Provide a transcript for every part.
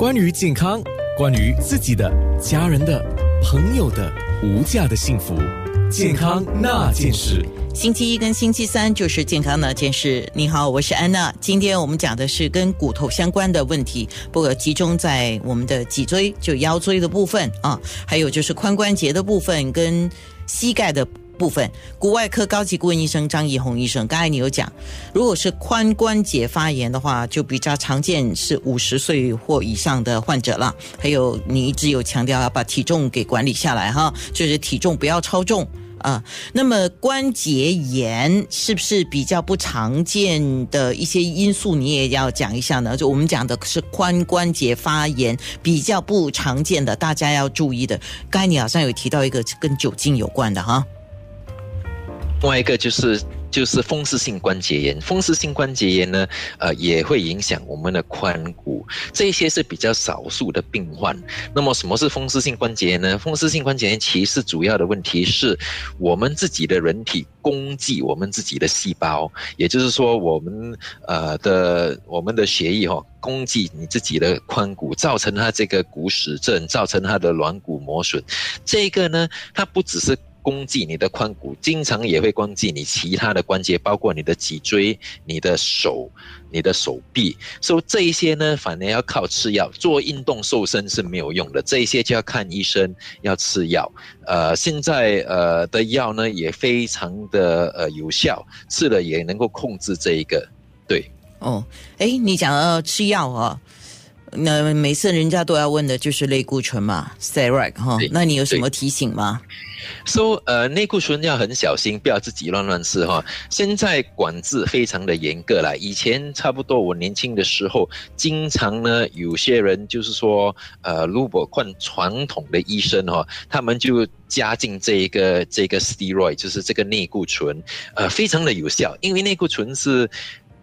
关于健康，关于自己的、家人的、朋友的无价的幸福，健康那件事。星期一跟星期三就是健康那件事。你好，我是安娜。今天我们讲的是跟骨头相关的问题，不过集中在我们的脊椎，就腰椎的部分啊，还有就是髋关节的部分跟膝盖的部分。骨外科高级顾问医生张怡红医生，刚才你有讲，如果是髋关节发炎的话，就比较常见是五十岁或以上的患者了。还有你一直有强调要把体重给管理下来哈，就是体重不要超重。啊，那么关节炎是不是比较不常见的一些因素？你也要讲一下呢？就我们讲的是髋关节发炎比较不常见的，大家要注意的。刚才你好像有提到一个跟酒精有关的哈。另外一个就是就是风湿性关节炎，风湿性关节炎呢，呃，也会影响我们的髋骨，这些是比较少数的病患。那么什么是风湿性关节炎呢？风湿性关节炎其实主要的问题是我们自己的人体攻击我们自己的细胞，也就是说我们呃的我们的血液哈攻击你自己的髋骨，造成它这个骨蚀症，造成它的软骨磨损。这个呢，它不只是攻击你的髋骨，经常也会攻击你其他的关节，包括你的脊椎、你的手、你的手臂。所以这一些呢，反而要靠吃药。做运动瘦身是没有用的，这一些就要看医生，要吃药。呃，现在呃的药呢也非常的呃有效，吃了也能够控制这一个。对，哦，哎，你讲要吃药啊？那每次人家都要问的就是类固醇嘛，steroid 哈。那你有什么提醒吗？说呃，内固醇要很小心，不要自己乱乱吃哈。现在管制非常的严格了，以前差不多我年轻的时候，经常呢有些人就是说，呃，如果看传统的医生哈，他们就加进这一个这个 steroid，就是这个内固醇，呃，非常的有效，因为内固醇是。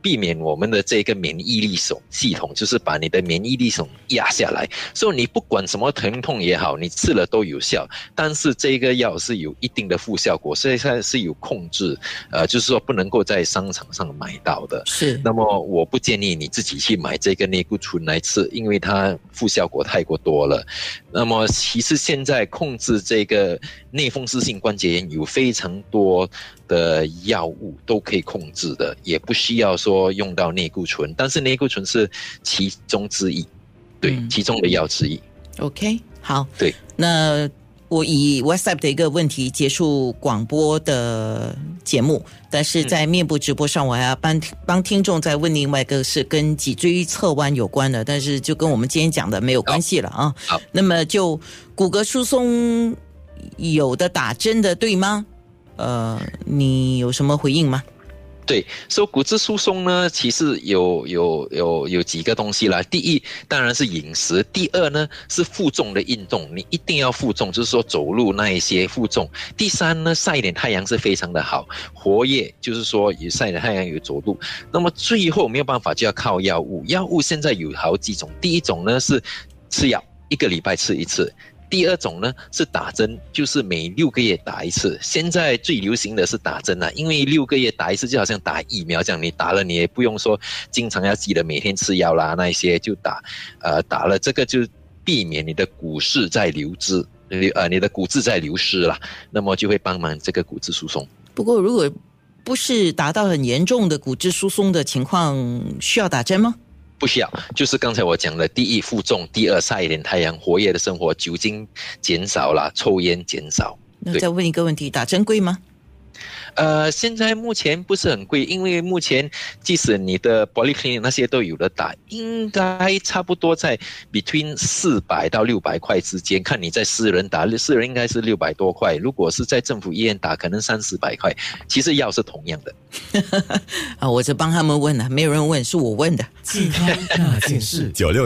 避免我们的这个免疫力系系统，就是把你的免疫力系统压下来。所以你不管什么疼痛也好，你吃了都有效。但是这个药是有一定的副效果，所以它是有控制，呃，就是说不能够在商场上买到的。是。那么我不建议你自己去买这个内固醇来吃，因为它副效果太过多了。那么其实现在控制这个内风湿性关节炎有非常多的药物都可以控制的，也不需要说用到内固醇，但是内固醇是其中之一，对，其中的药之一。OK，好，对，那我以 WhatsApp 的一个问题结束广播的节目，但是在面部直播上，我还要帮帮听众再问另外一个是跟脊椎侧弯有关的，但是就跟我们今天讲的没有关系了啊。好，那么就骨骼疏松有的打针的对吗？呃，你有什么回应吗？对，说骨质疏松呢，其实有有有有几个东西啦。第一，当然是饮食；第二呢，是负重的运动，你一定要负重，就是说走路那一些负重。第三呢，晒一点太阳是非常的好，活跃，就是说有晒点太阳有走路。那么最后没有办法就要靠药物，药物现在有好几种，第一种呢是吃药，一个礼拜吃一次。第二种呢是打针，就是每六个月打一次。现在最流行的是打针了，因为六个月打一次就好像打疫苗这样，你打了你也不用说经常要记得每天吃药啦，那一些就打，呃，打了这个就避免你的骨质在流失，呃，你的骨质在流失了，那么就会帮忙这个骨质疏松。不过如果不是达到很严重的骨质疏松的情况，需要打针吗？不需要，就是刚才我讲的，第一负重，第二晒一点太阳，活跃的生活，酒精减少了，抽烟减少。那再问一个问题，打针贵吗？呃，现在目前不是很贵，因为目前即使你的 l y clinic 那些都有的打，应该差不多在 between 四百到六百块之间。看你在私人打，私人应该是六百多块，如果是在政府医院打，可能三四百块。其实药是同样的。啊，我是帮他们问的，没有人问，是我问的。健康大件事，九六。